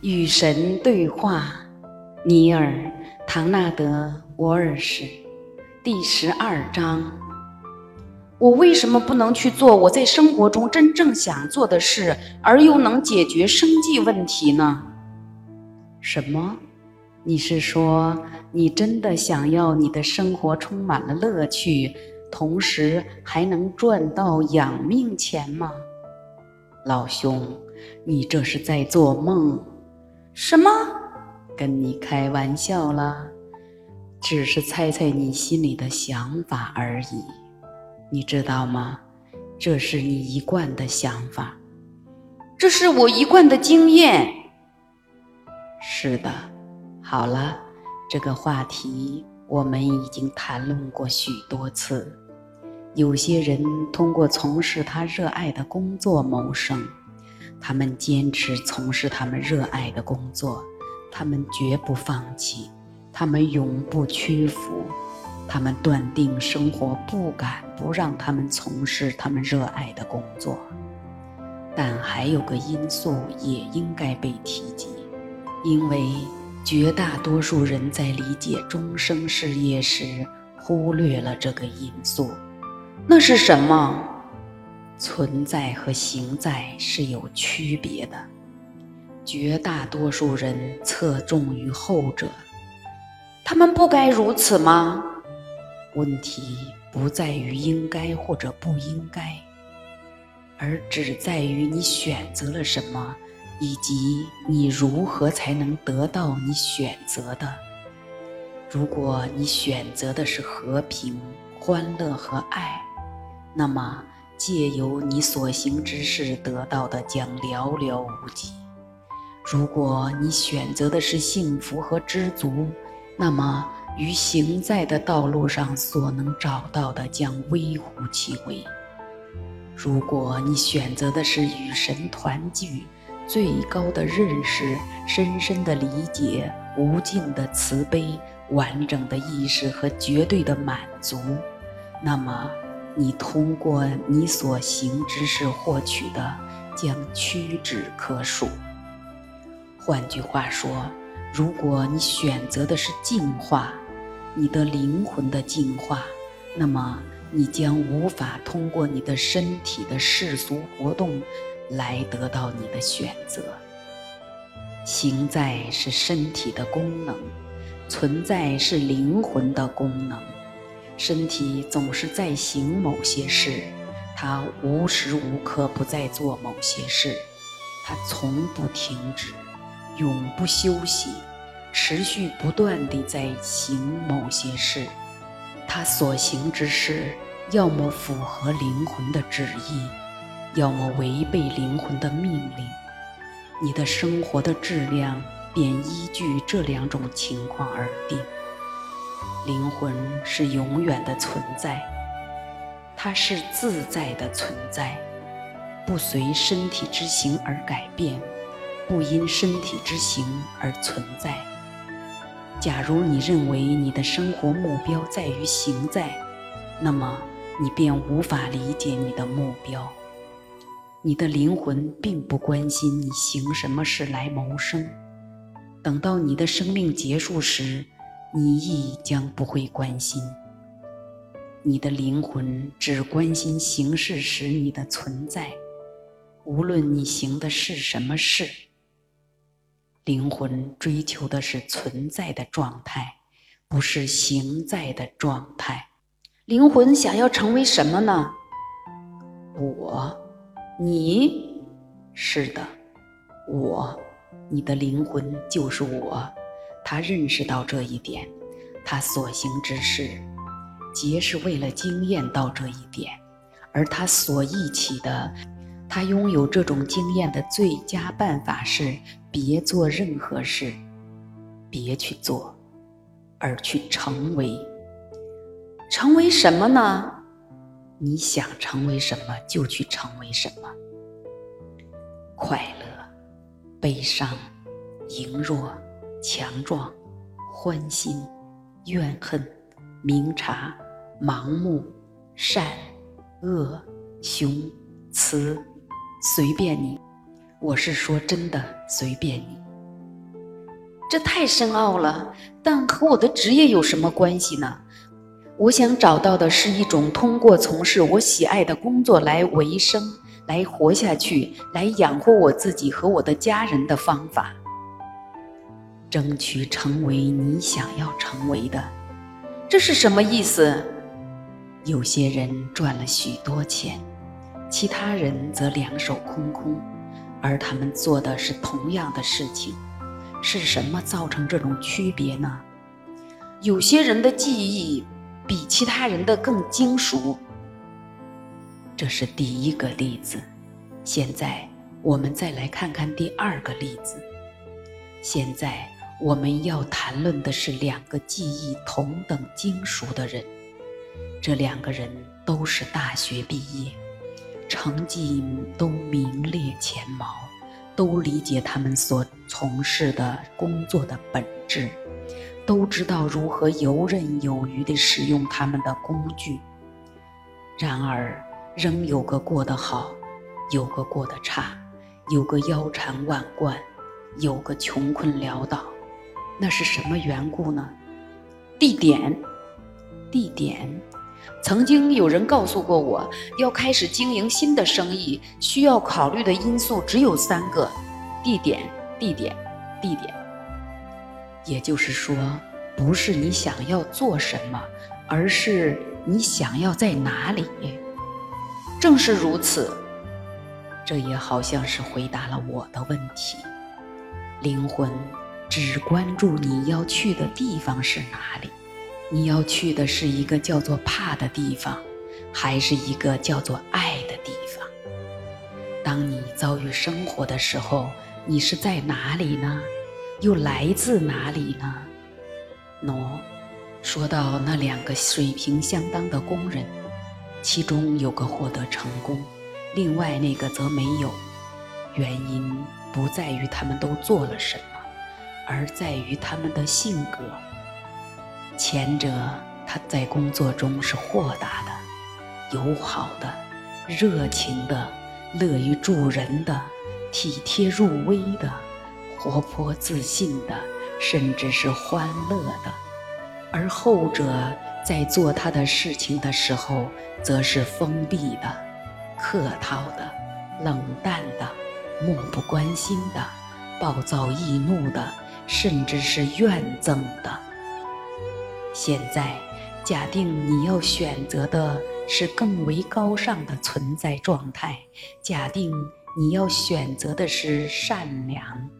与神对话，尼尔·唐纳德·沃尔什，第十二章。我为什么不能去做我在生活中真正想做的事，而又能解决生计问题呢？什么？你是说你真的想要你的生活充满了乐趣，同时还能赚到养命钱吗？老兄，你这是在做梦。什么？跟你开玩笑啦，只是猜猜你心里的想法而已。你知道吗？这是你一贯的想法，这是我一贯的经验。是的。好了，这个话题我们已经谈论过许多次。有些人通过从事他热爱的工作谋生。他们坚持从事他们热爱的工作，他们绝不放弃，他们永不屈服，他们断定生活不敢不让他们从事他们热爱的工作。但还有个因素也应该被提及，因为绝大多数人在理解终生事业时忽略了这个因素。那是什么？存在和行在是有区别的，绝大多数人侧重于后者。他们不该如此吗？问题不在于应该或者不应该，而只在于你选择了什么，以及你如何才能得到你选择的。如果你选择的是和平、欢乐和爱，那么。借由你所行之事得到的将寥寥无几。如果你选择的是幸福和知足，那么于行在的道路上所能找到的将微乎其微。如果你选择的是与神团聚、最高的认识、深深的理解、无尽的慈悲、完整的意识和绝对的满足，那么。你通过你所行之事获取的，将屈指可数。换句话说，如果你选择的是进化，你的灵魂的进化，那么你将无法通过你的身体的世俗活动来得到你的选择。行在是身体的功能，存在是灵魂的功能。身体总是在行某些事，它无时无刻不在做某些事，它从不停止，永不休息，持续不断地在行某些事。它所行之事，要么符合灵魂的旨意，要么违背灵魂的命令。你的生活的质量便依据这两种情况而定。灵魂是永远的存在，它是自在的存在，不随身体之行而改变，不因身体之行而存在。假如你认为你的生活目标在于行在，那么你便无法理解你的目标。你的灵魂并不关心你行什么事来谋生，等到你的生命结束时。你亦将不会关心，你的灵魂只关心行事时你的存在，无论你行的是什么事。灵魂追求的是存在的状态，不是行在的状态。灵魂想要成为什么呢？我，你，是的，我，你的灵魂就是我。他认识到这一点，他所行之事，皆是为了经验到这一点，而他所忆起的，他拥有这种经验的最佳办法是：别做任何事，别去做，而去成为。成为什么呢？你想成为什么，就去成为什么。快乐、悲伤、羸弱。强壮、欢欣、怨恨、明察、盲目、善、恶、雄、雌，随便你。我是说真的，随便你。这太深奥了，但和我的职业有什么关系呢？我想找到的是一种通过从事我喜爱的工作来维生、来活下去、来养活我自己和我的家人的方法。争取成为你想要成为的，这是什么意思？有些人赚了许多钱，其他人则两手空空，而他们做的是同样的事情。是什么造成这种区别呢？有些人的记忆比其他人的更精熟，这是第一个例子。现在我们再来看看第二个例子。现在我们要谈论的是两个记忆同等精熟的人，这两个人都是大学毕业，成绩都名列前茅。都理解他们所从事的工作的本质，都知道如何游刃有余地使用他们的工具。然而，仍有个过得好，有个过得差，有个腰缠万贯，有个穷困潦倒。那是什么缘故呢？地点，地点。曾经有人告诉过我，要开始经营新的生意，需要考虑的因素只有三个：地点、地点、地点。也就是说，不是你想要做什么，而是你想要在哪里。正是如此，这也好像是回答了我的问题。灵魂只关注你要去的地方是哪里。你要去的是一个叫做怕的地方，还是一个叫做爱的地方？当你遭遇生活的时候，你是在哪里呢？又来自哪里呢？喏，说到那两个水平相当的工人，其中有个获得成功，另外那个则没有。原因不在于他们都做了什么，而在于他们的性格。前者他在工作中是豁达的、友好的、热情的、乐于助人的、体贴入微的、活泼自信的，甚至是欢乐的；而后者在做他的事情的时候，则是封闭的、客套的、冷淡的、漠不关心的、暴躁易怒的，甚至是怨憎的。现在，假定你要选择的是更为高尚的存在状态，假定你要选择的是善良、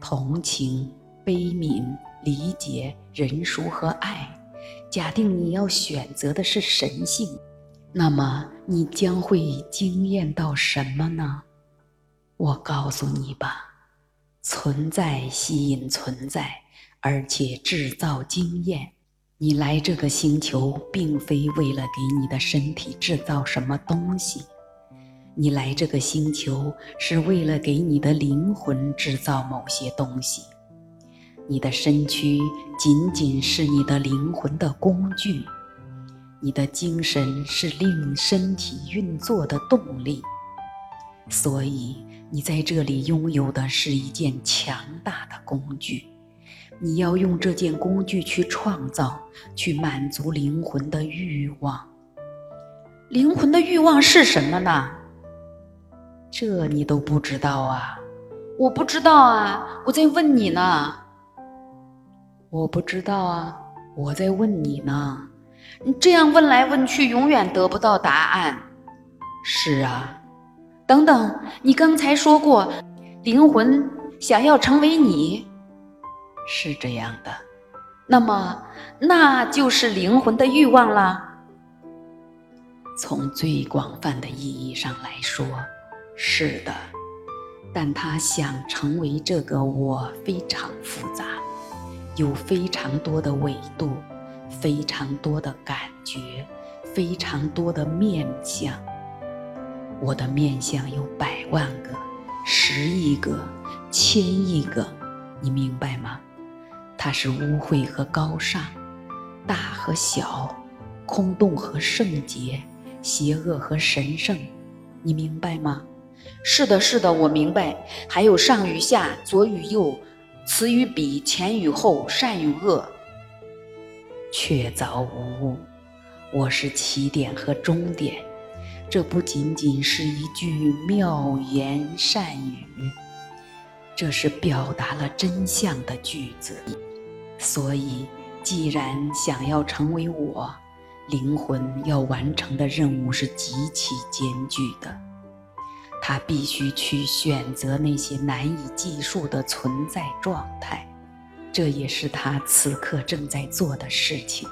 同情、悲悯、理解、仁淑和爱，假定你要选择的是神性，那么你将会惊艳到什么呢？我告诉你吧，存在吸引存在，而且制造经验。你来这个星球，并非为了给你的身体制造什么东西，你来这个星球是为了给你的灵魂制造某些东西。你的身躯仅仅是你的灵魂的工具，你的精神是令身体运作的动力。所以，你在这里拥有的是一件强大的工具。你要用这件工具去创造，去满足灵魂的欲望。灵魂的欲望是什么呢？这你都不知道啊！我不知道啊！我在问你呢。我不知道啊！我在问你呢。你这样问来问去，永远得不到答案。是啊。等等，你刚才说过，灵魂想要成为你。是这样的，那么那就是灵魂的欲望了。从最广泛的意义上来说，是的。但他想成为这个我非常复杂，有非常多的维度，非常多的感觉，非常多的面相。我的面相有百万个、十亿个、千亿个，你明白吗？它是污秽和高尚，大和小，空洞和圣洁，邪恶和神圣，你明白吗？是的，是的，我明白。还有上与下，左与右，此与彼，前与后，善与恶，确凿无误。我是起点和终点，这不仅仅是一句妙言善语，这是表达了真相的句子。所以，既然想要成为我，灵魂要完成的任务是极其艰巨的，他必须去选择那些难以计数的存在状态，这也是他此刻正在做的事情。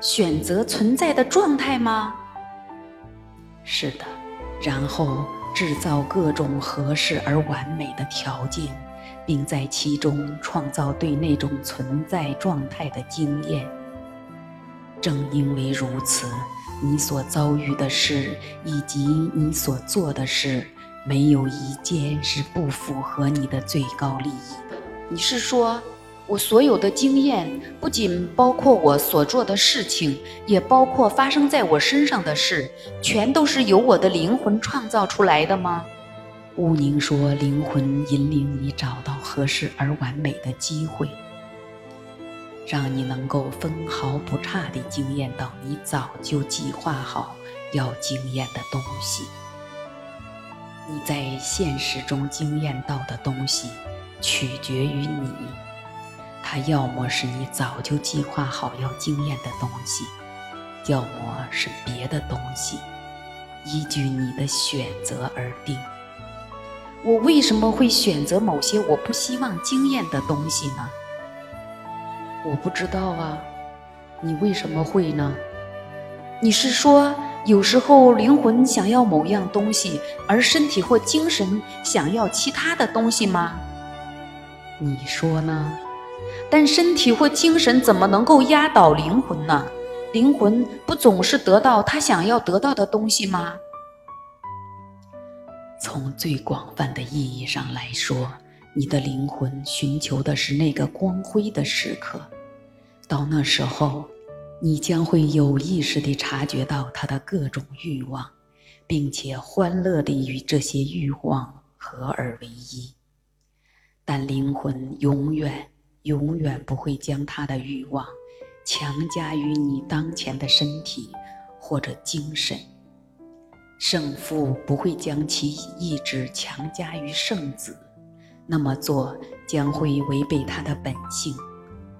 选择存在的状态吗？是的，然后制造各种合适而完美的条件，并在其中创造对那种存在状态的经验。正因为如此，你所遭遇的事以及你所做的事，没有一件是不符合你的最高利益的。你是说？我所有的经验，不仅包括我所做的事情，也包括发生在我身上的事，全都是由我的灵魂创造出来的吗？乌宁说：“灵魂引领你找到合适而完美的机会，让你能够分毫不差地惊艳到你早就计划好要惊艳的东西。你在现实中惊艳到的东西，取决于你。”它要么是你早就计划好要经验的东西，要么是别的东西，依据你的选择而定。我为什么会选择某些我不希望经验的东西呢？我不知道啊。你为什么会呢？你是说，有时候灵魂想要某样东西，而身体或精神想要其他的东西吗？你说呢？但身体或精神怎么能够压倒灵魂呢？灵魂不总是得到他想要得到的东西吗？从最广泛的意义上来说，你的灵魂寻求的是那个光辉的时刻。到那时候，你将会有意识地察觉到他的各种欲望，并且欢乐地与这些欲望合而为一。但灵魂永远。永远不会将他的欲望强加于你当前的身体或者精神。圣父不会将其意志强加于圣子，那么做将会违背他的本性，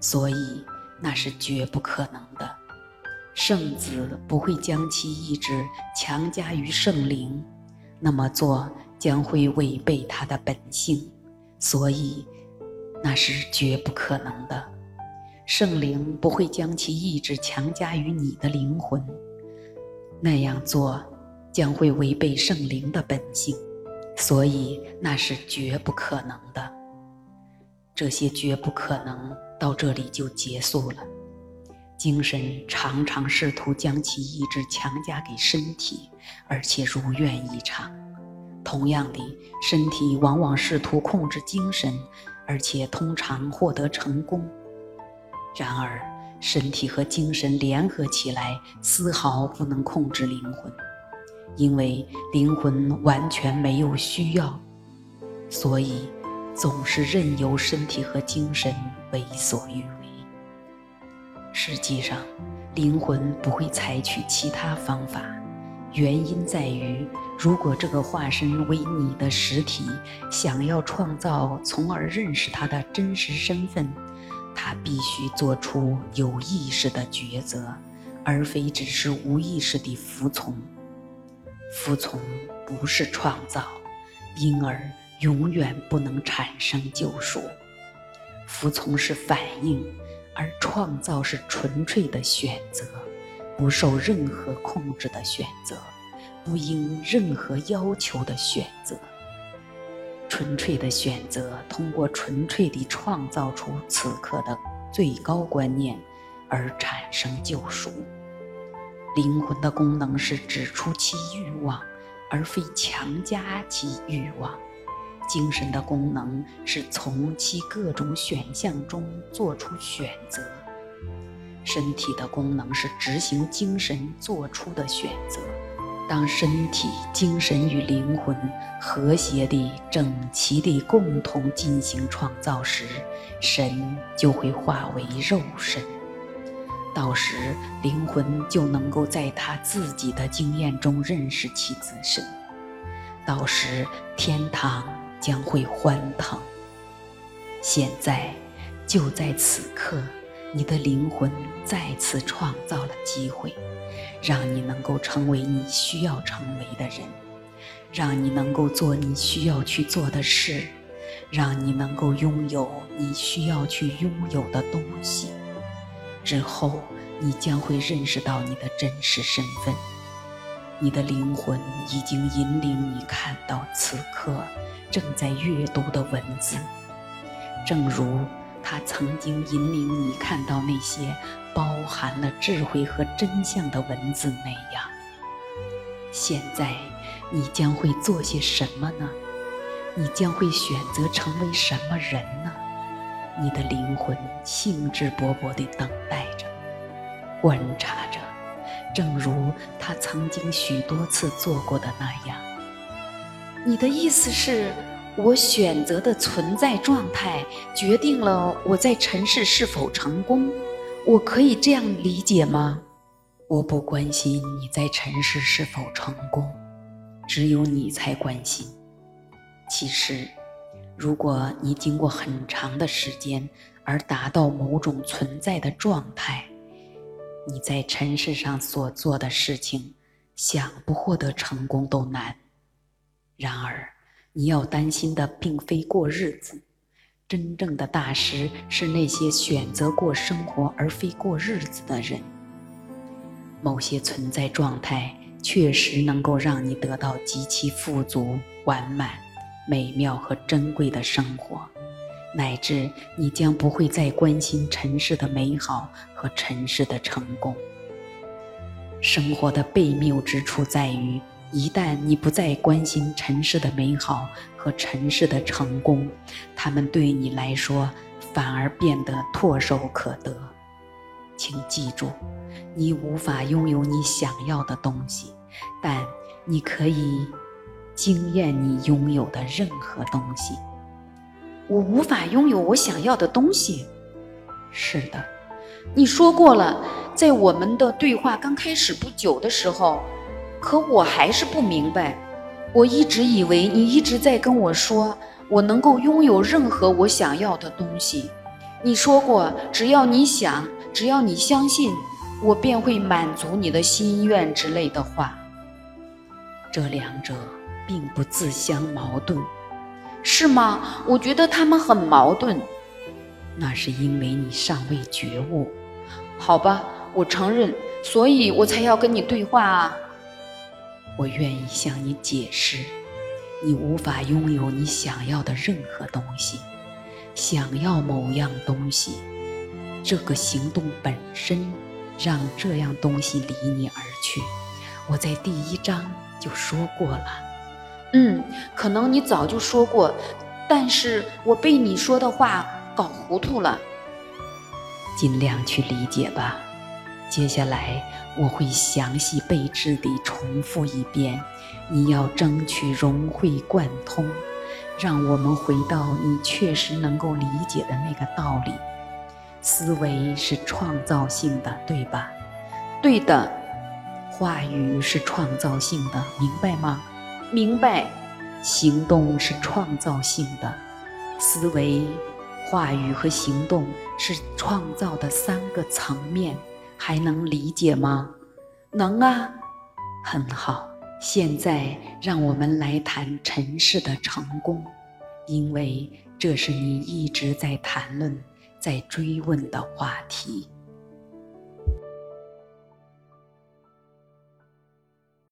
所以那是绝不可能的。圣子不会将其意志强加于圣灵，那么做将会违背他的本性，所以。那是绝不可能的。圣灵不会将其意志强加于你的灵魂，那样做将会违背圣灵的本性，所以那是绝不可能的。这些绝不可能到这里就结束了。精神常常试图将其意志强加给身体，而且如愿以偿。同样的，身体往往试图控制精神。而且通常获得成功。然而，身体和精神联合起来，丝毫不能控制灵魂，因为灵魂完全没有需要，所以总是任由身体和精神为所欲为。实际上，灵魂不会采取其他方法，原因在于。如果这个化身为你的实体，想要创造，从而认识他的真实身份，他必须做出有意识的抉择，而非只是无意识地服从。服从不是创造，因而永远不能产生救赎。服从是反应，而创造是纯粹的选择，不受任何控制的选择。不应任何要求的选择，纯粹的选择，通过纯粹地创造出此刻的最高观念，而产生救赎。灵魂的功能是指出其欲望，而非强加其欲望；精神的功能是从其各种选项中做出选择；身体的功能是执行精神做出的选择。当身体、精神与灵魂和谐地、整齐地共同进行创造时，神就会化为肉身。到时，灵魂就能够在他自己的经验中认识其自身。到时，天堂将会欢腾。现在，就在此刻。你的灵魂再次创造了机会，让你能够成为你需要成为的人，让你能够做你需要去做的事，让你能够拥有你需要去拥有的东西。之后，你将会认识到你的真实身份。你的灵魂已经引领你看到此刻正在阅读的文字，正如。他曾经引领你看到那些包含了智慧和真相的文字那样。现在，你将会做些什么呢？你将会选择成为什么人呢？你的灵魂兴致勃勃地等待着，观察着，正如他曾经许多次做过的那样。你的意思是？我选择的存在状态决定了我在尘世是否成功，我可以这样理解吗？我不关心你在尘世是否成功，只有你才关心。其实，如果你经过很长的时间而达到某种存在的状态，你在尘世上所做的事情，想不获得成功都难。然而，你要担心的并非过日子，真正的大师是那些选择过生活而非过日子的人。某些存在状态确实能够让你得到极其富足、完满、美妙和珍贵的生活，乃至你将不会再关心尘世的美好和尘世的成功。生活的悖谬之处在于。一旦你不再关心尘世的美好和尘世的成功，他们对你来说反而变得唾手可得。请记住，你无法拥有你想要的东西，但你可以惊艳你拥有的任何东西。我无法拥有我想要的东西。是的，你说过了，在我们的对话刚开始不久的时候。可我还是不明白，我一直以为你一直在跟我说，我能够拥有任何我想要的东西。你说过，只要你想，只要你相信，我便会满足你的心愿之类的话。这两者并不自相矛盾，是吗？我觉得他们很矛盾。那是因为你尚未觉悟。好吧，我承认，所以我才要跟你对话啊。我愿意向你解释，你无法拥有你想要的任何东西。想要某样东西，这个行动本身让这样东西离你而去。我在第一章就说过了。嗯，可能你早就说过，但是我被你说的话搞糊涂了。尽量去理解吧。接下来我会详细备至地重复一遍，你要争取融会贯通，让我们回到你确实能够理解的那个道理。思维是创造性的，对吧？对的。话语是创造性的，明白吗？明白。行动是创造性的，思维、话语和行动是创造的三个层面。还能理解吗？能啊，很好。现在让我们来谈尘世的成功，因为这是你一直在谈论、在追问的话题。